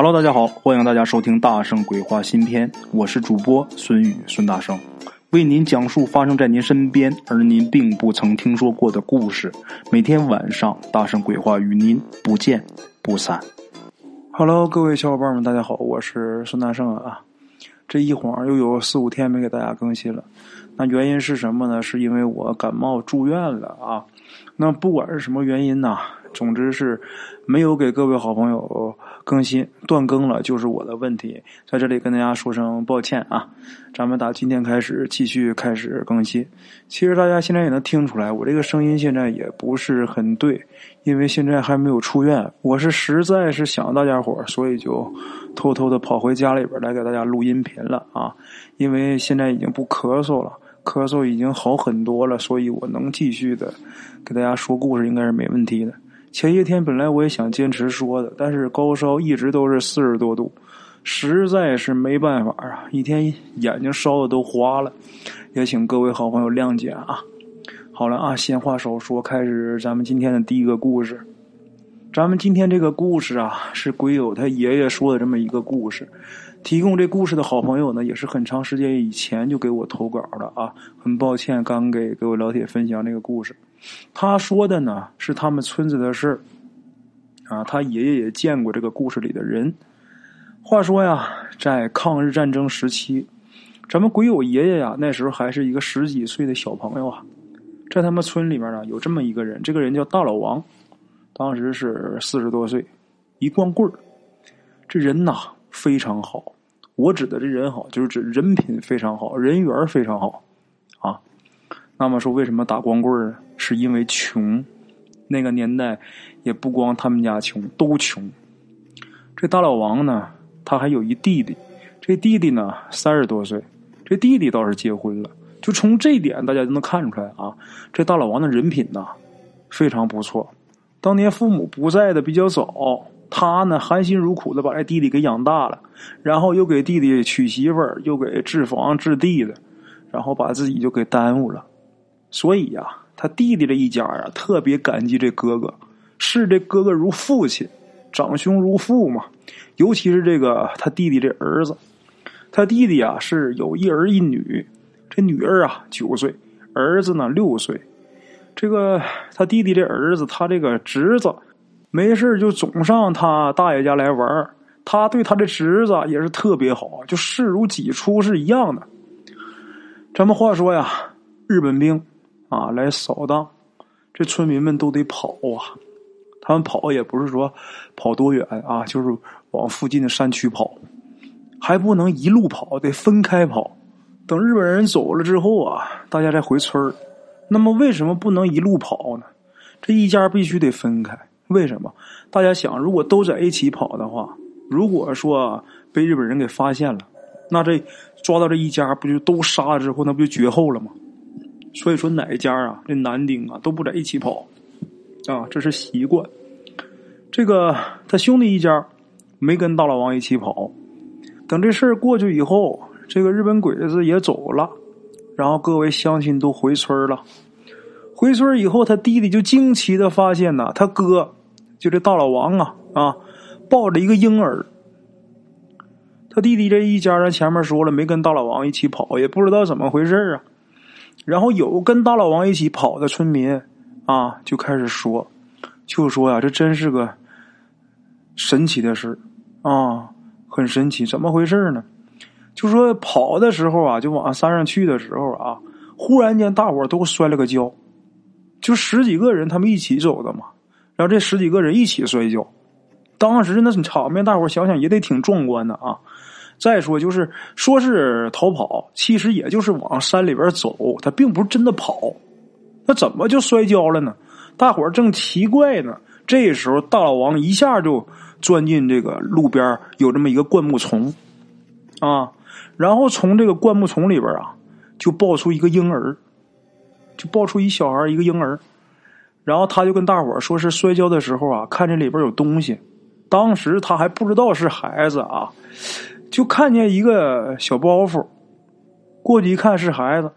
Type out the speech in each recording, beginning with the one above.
Hello，大家好，欢迎大家收听《大圣鬼话》新篇，我是主播孙宇孙大圣，为您讲述发生在您身边而您并不曾听说过的故事。每天晚上，《大圣鬼话》与您不见不散。Hello，各位小伙伴们，大家好，我是孙大圣啊。这一晃又有四五天没给大家更新了，那原因是什么呢？是因为我感冒住院了啊。那不管是什么原因呐。总之是没有给各位好朋友更新，断更了就是我的问题，在这里跟大家说声抱歉啊！咱们打今天开始继续开始更新。其实大家现在也能听出来，我这个声音现在也不是很对，因为现在还没有出院。我是实在是想大家伙所以就偷偷的跑回家里边来给大家录音频了啊！因为现在已经不咳嗽了，咳嗽已经好很多了，所以我能继续的给大家说故事，应该是没问题的。前些天本来我也想坚持说的，但是高烧一直都是四十多度，实在是没办法啊！一天眼睛烧的都花了，也请各位好朋友谅解啊！好了啊，闲话少说，开始咱们今天的第一个故事。咱们今天这个故事啊，是鬼友他爷爷说的这么一个故事。提供这故事的好朋友呢，也是很长时间以前就给我投稿的啊。很抱歉，刚给各位老铁分享这个故事。他说的呢是他们村子的事啊。他爷爷也见过这个故事里的人。话说呀，在抗日战争时期，咱们鬼友爷爷呀，那时候还是一个十几岁的小朋友啊。在他们村里面呢，有这么一个人，这个人叫大老王，当时是四十多岁，一光棍儿。这人呐。非常好，我指的这人好，就是指人品非常好，人缘非常好，啊。那么说，为什么打光棍呢？是因为穷。那个年代也不光他们家穷，都穷。这大老王呢，他还有一弟弟，这弟弟呢三十多岁，这弟弟倒是结婚了。就从这点，大家就能看出来啊，这大老王的人品呐非常不错。当年父母不在的比较早。他呢，含辛茹苦的把这弟弟给养大了，然后又给弟弟娶媳妇儿，又给置房置地的，然后把自己就给耽误了。所以呀，他弟弟这一家啊，特别感激这哥哥，视这哥哥如父亲，长兄如父嘛。尤其是这个他弟弟这儿子，他弟弟啊是有一儿一女，这女儿啊九岁，儿子呢六岁。这个他弟弟这儿子，他这个侄子。没事就总上他大爷家来玩他对他的侄子也是特别好，就视如己出是一样的。咱们话说呀，日本兵啊来扫荡，这村民们都得跑啊。他们跑也不是说跑多远啊，就是往附近的山区跑，还不能一路跑，得分开跑。等日本人走了之后啊，大家再回村那么为什么不能一路跑呢？这一家必须得分开。为什么？大家想，如果都在一起跑的话，如果说被日本人给发现了，那这抓到这一家不就都杀了之后，那不就绝后了吗？所以说，哪一家啊，这男丁啊都不在一起跑，啊，这是习惯。这个他兄弟一家没跟大老王一起跑，等这事儿过去以后，这个日本鬼子也走了，然后各位乡亲都回村了。回村以后，他弟弟就惊奇的发现呐，他哥。就这大老王啊啊，抱着一个婴儿。他弟弟这一家人前面说了，没跟大老王一起跑，也不知道怎么回事啊。然后有跟大老王一起跑的村民啊，就开始说，就说呀，这真是个神奇的事啊，很神奇。怎么回事呢？就说跑的时候啊，就往山上去的时候啊，忽然间大伙都摔了个跤，就十几个人他们一起走的嘛。然后这十几个人一起摔跤，当时那场面，大伙想想也得挺壮观的啊。再说就是说是逃跑，其实也就是往山里边走，他并不是真的跑。那怎么就摔跤了呢？大伙正奇怪呢。这时候大老王一下就钻进这个路边有这么一个灌木丛啊，然后从这个灌木丛里边啊，就抱出一个婴儿，就抱出一小孩一个婴儿。然后他就跟大伙说是摔跤的时候啊，看见里边有东西。当时他还不知道是孩子啊，就看见一个小包袱，过去一看是孩子。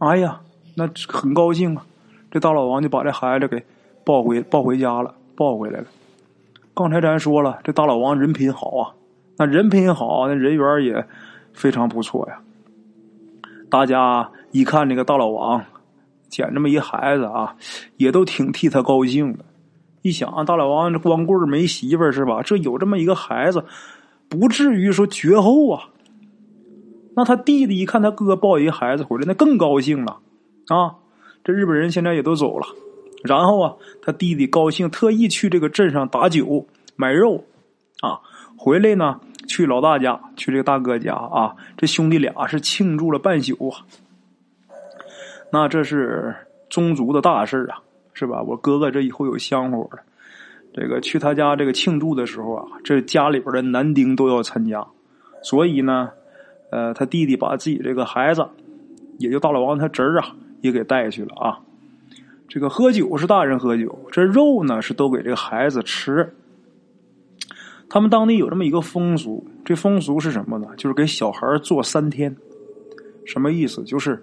哎呀，那很高兴啊！这大老王就把这孩子给抱回抱回家了，抱回来了。刚才咱说了，这大老王人品好啊，那人品好，那人缘也非常不错呀。大家一看这个大老王捡这么一孩子啊，也都挺替他高兴的。一想啊，大老王这光棍没媳妇是吧？这有这么一个孩子，不至于说绝后啊。那他弟弟一看他哥抱一孩子回来，那更高兴了啊！这日本人现在也都走了，然后啊，他弟弟高兴，特意去这个镇上打酒买肉啊，回来呢去老大家，去这个大哥家啊，这兄弟俩是庆祝了半宿啊。那这是宗族的大事啊，是吧？我哥哥这以后有香火了，这个去他家这个庆祝的时候啊，这家里边的男丁都要参加，所以呢。呃，他弟弟把自己这个孩子，也就大老王他侄儿啊，也给带去了啊。这个喝酒是大人喝酒，这肉呢是都给这个孩子吃。他们当地有这么一个风俗，这风俗是什么呢？就是给小孩做三天。什么意思？就是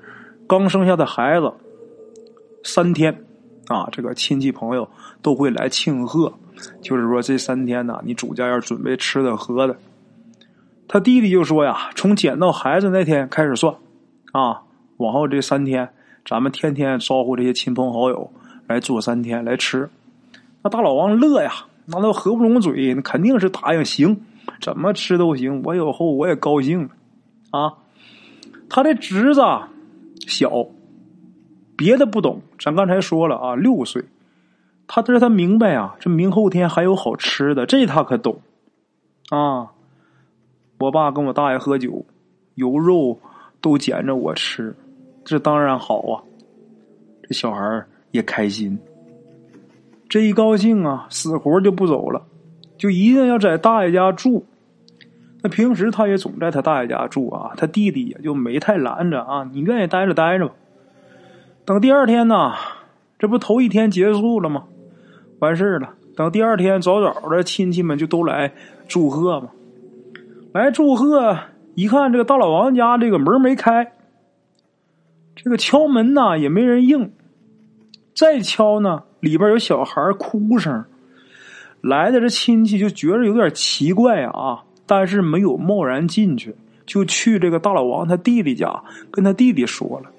刚生下的孩子三天啊，这个亲戚朋友都会来庆贺。就是说这三天呢，你主家要准备吃的喝的。他弟弟就说呀：“从捡到孩子那天开始算，啊，往后这三天，咱们天天招呼这些亲朋好友来做三天来吃。”那大老王乐呀，那都合不拢嘴，那肯定是答应行，怎么吃都行。我以后我也高兴啊。他的侄子小，别的不懂，咱刚才说了啊，六岁，他这他明白啊，这明后天还有好吃的，这他可懂啊。我爸跟我大爷喝酒，有肉都捡着我吃，这当然好啊。这小孩也开心，这一高兴啊，死活就不走了，就一定要在大爷家住。那平时他也总在他大爷家住啊，他弟弟也就没太拦着啊，你愿意待着待着吧。等第二天呢，这不头一天结束了吗？完事了。等第二天早早的，亲戚们就都来祝贺嘛。来祝贺！一看这个大老王家这个门没开，这个敲门呢也没人应，再敲呢里边有小孩哭声。来的这亲戚就觉得有点奇怪啊，但是没有贸然进去，就去这个大老王他弟弟家跟他弟弟说了。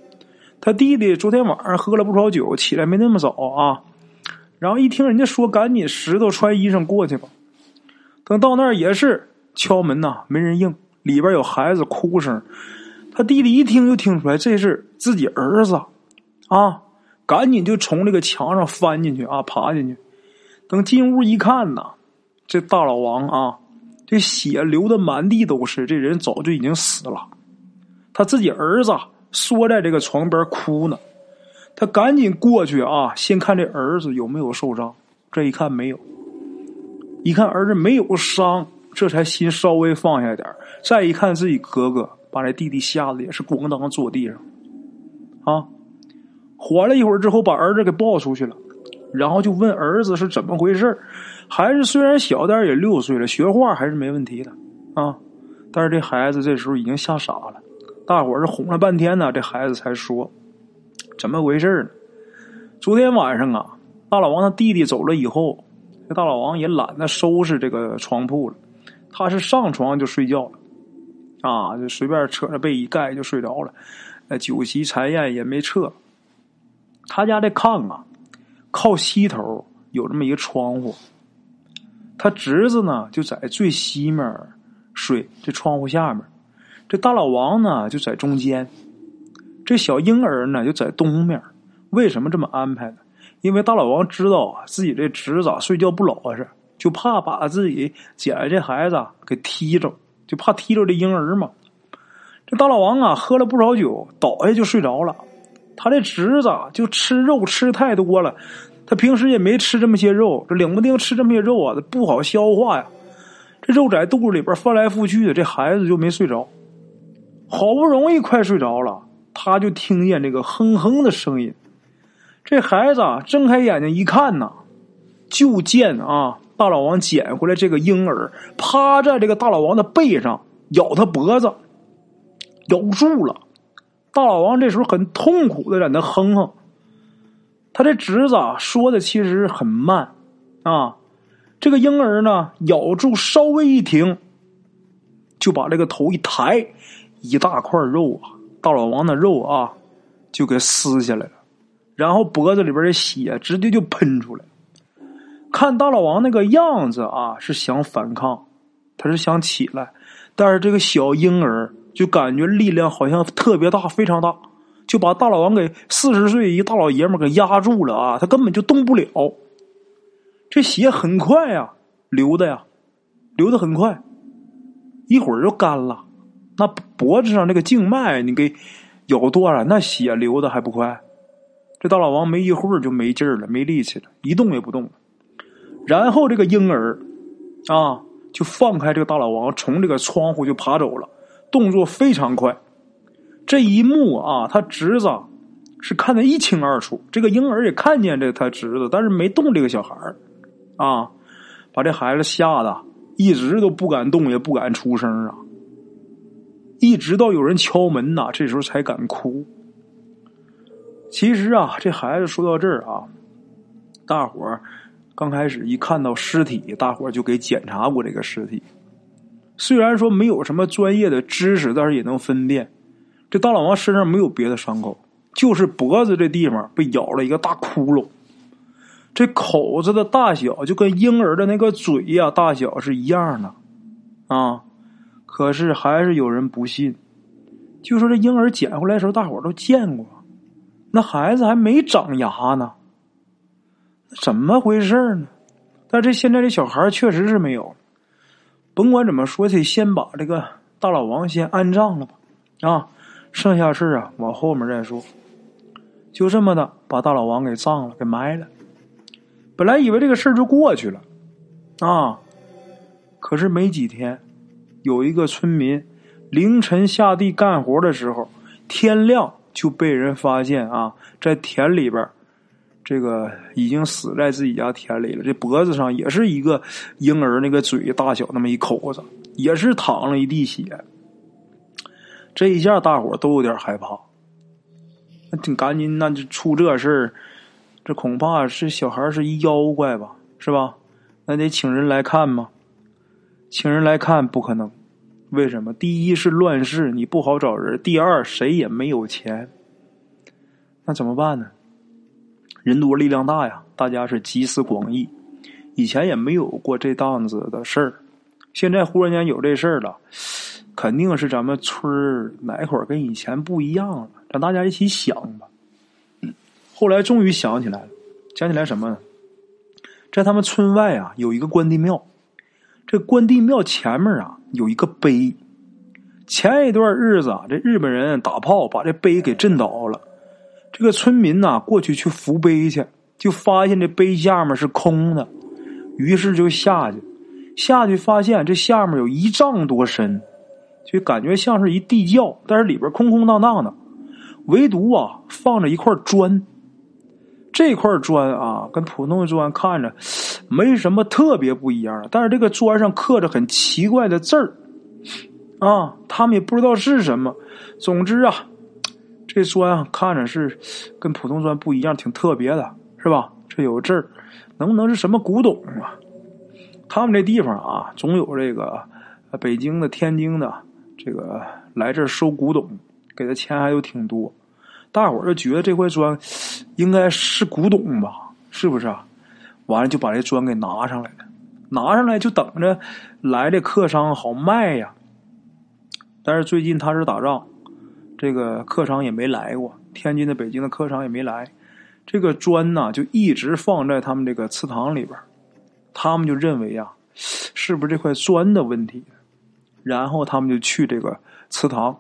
他弟弟昨天晚上喝了不少酒，起来没那么早啊。然后一听人家说，赶紧石头穿衣裳过去吧。等到那儿也是。敲门呐，没人应，里边有孩子哭声。他弟弟一听就听出来这是自己儿子，啊，赶紧就从这个墙上翻进去啊，爬进去。等进屋一看呐，这大老王啊，这血流的满地都是，这人早就已经死了。他自己儿子缩在这个床边哭呢，他赶紧过去啊，先看这儿子有没有受伤。这一看没有，一看儿子没有伤。这才心稍微放下点再一看自己哥哥，把这弟弟吓得也是咣当坐地上，啊！缓了一会儿之后，把儿子给抱出去了，然后就问儿子是怎么回事孩子虽然小，但也六岁了，学话还是没问题的啊。但是这孩子这时候已经吓傻了，大伙儿是哄了半天呢，这孩子才说怎么回事呢？昨天晚上啊，大老王他弟弟走了以后，这大老王也懒得收拾这个床铺了。他是上床就睡觉了，啊，就随便扯着被一盖就睡着了，那酒席残宴也没撤。他家这炕啊，靠西头有这么一个窗户，他侄子呢就在最西面睡，这窗户下面，这大老王呢就在中间，这小婴儿呢就在东面。为什么这么安排呢？因为大老王知道啊，自己这侄子睡觉不老实。就怕把自己捡来这孩子给踢着，就怕踢着这婴儿嘛。这大老王啊，喝了不少酒，倒下就睡着了。他这侄子就吃肉吃太多了，他平时也没吃这么些肉，这冷不丁吃这么些肉啊，不好消化呀。这肉在肚子里边翻来覆去的，这孩子就没睡着。好不容易快睡着了，他就听见这个哼哼的声音。这孩子睁开眼睛一看呐，就见啊。大老王捡回来这个婴儿，趴在这个大老王的背上咬他脖子，咬住了。大老王这时候很痛苦的在那哼哼。他这侄子啊说的其实很慢啊，这个婴儿呢，咬住稍微一停，就把这个头一抬，一大块肉啊，大老王的肉啊，就给撕下来了，然后脖子里边的血直接就喷出来。看大老王那个样子啊，是想反抗，他是想起来，但是这个小婴儿就感觉力量好像特别大，非常大。就把大老王给四十岁一大老爷们给压住了啊！他根本就动不了。这血很快呀，流的呀，流的很快，一会儿就干了。那脖子上这个静脉你给咬断了，那血流的还不快？这大老王没一会儿就没劲儿了，没力气了，一动也不动。然后这个婴儿啊，就放开这个大老王，从这个窗户就爬走了，动作非常快。这一幕啊，他侄子是看得一清二楚。这个婴儿也看见这他侄子，但是没动这个小孩啊，把这孩子吓得一直都不敢动，也不敢出声啊。一直到有人敲门呐，这时候才敢哭。其实啊，这孩子说到这儿啊，大伙儿刚开始一看到尸体，大伙就给检查过这个尸体。虽然说没有什么专业的知识，但是也能分辨。这大老王身上没有别的伤口，就是脖子这地方被咬了一个大窟窿。这口子的大小就跟婴儿的那个嘴呀大小是一样的，啊！可是还是有人不信，就说这婴儿捡回来的时候，大伙都见过，那孩子还没长牙呢，怎么回事呢？但这现在这小孩确实是没有。甭管怎么说，得先把这个大老王先安葬了吧，啊！剩下事啊，往后面再说。就这么的，把大老王给葬了，给埋了。本来以为这个事儿就过去了，啊，可是没几天，有一个村民凌晨下地干活的时候，天亮就被人发现啊，在田里边，这个已经死在自己家田里了。这脖子上也是一个婴儿那个嘴大小那么一口子，也是淌了一地血。这一下，大伙都有点害怕。那挺赶紧，那就出这事儿，这恐怕是小孩是一妖怪吧，是吧？那得请人来看吗？请人来看不可能，为什么？第一是乱世，你不好找人；第二，谁也没有钱。那怎么办呢？人多力量大呀，大家是集思广益。以前也没有过这档子的事儿，现在忽然间有这事儿了。肯定是咱们村儿哪块儿跟以前不一样了，让大家一起想吧。后来终于想起来了，想起来什么呢？在他们村外啊，有一个关帝庙。这关帝庙前面啊，有一个碑。前一段日子啊，这日本人打炮把这碑给震倒了。这个村民呐，过去去扶碑去，就发现这碑下面是空的，于是就下去，下去发现这下面有一丈多深。就感觉像是一地窖，但是里边空空荡荡的，唯独啊放着一块砖。这块砖啊，跟普通的砖看着没什么特别不一样，但是这个砖上刻着很奇怪的字儿啊，他们也不知道是什么。总之啊，这砖啊看着是跟普通砖不一样，挺特别的，是吧？这有字儿，能不能是什么古董啊？他们这地方啊，总有这个北京的、天津的。这个来这儿收古董，给的钱还都挺多，大伙儿就觉得这块砖应该是古董吧，是不是啊？完了就把这砖给拿上来了，拿上来就等着来的客商好卖呀。但是最近他是打仗，这个客商也没来过，天津的、北京的客商也没来，这个砖呢就一直放在他们这个祠堂里边，他们就认为啊，是不是这块砖的问题？然后他们就去这个祠堂，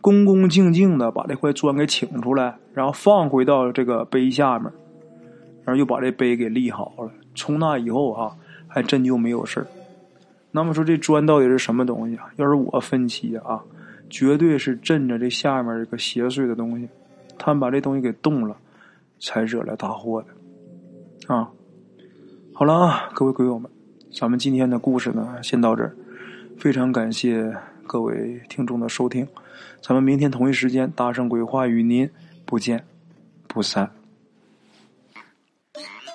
恭恭敬敬的把这块砖给请出来，然后放回到这个碑下面，然后又把这碑给立好了。从那以后啊，还真就没有事那么说这砖到底是什么东西啊？要是我分析啊，绝对是镇着这下面这个邪祟的东西，他们把这东西给动了，才惹来大祸的。啊，好了啊，各位鬼友们，咱们今天的故事呢，先到这儿。非常感谢各位听众的收听，咱们明天同一时间大圣鬼话与您不见不散。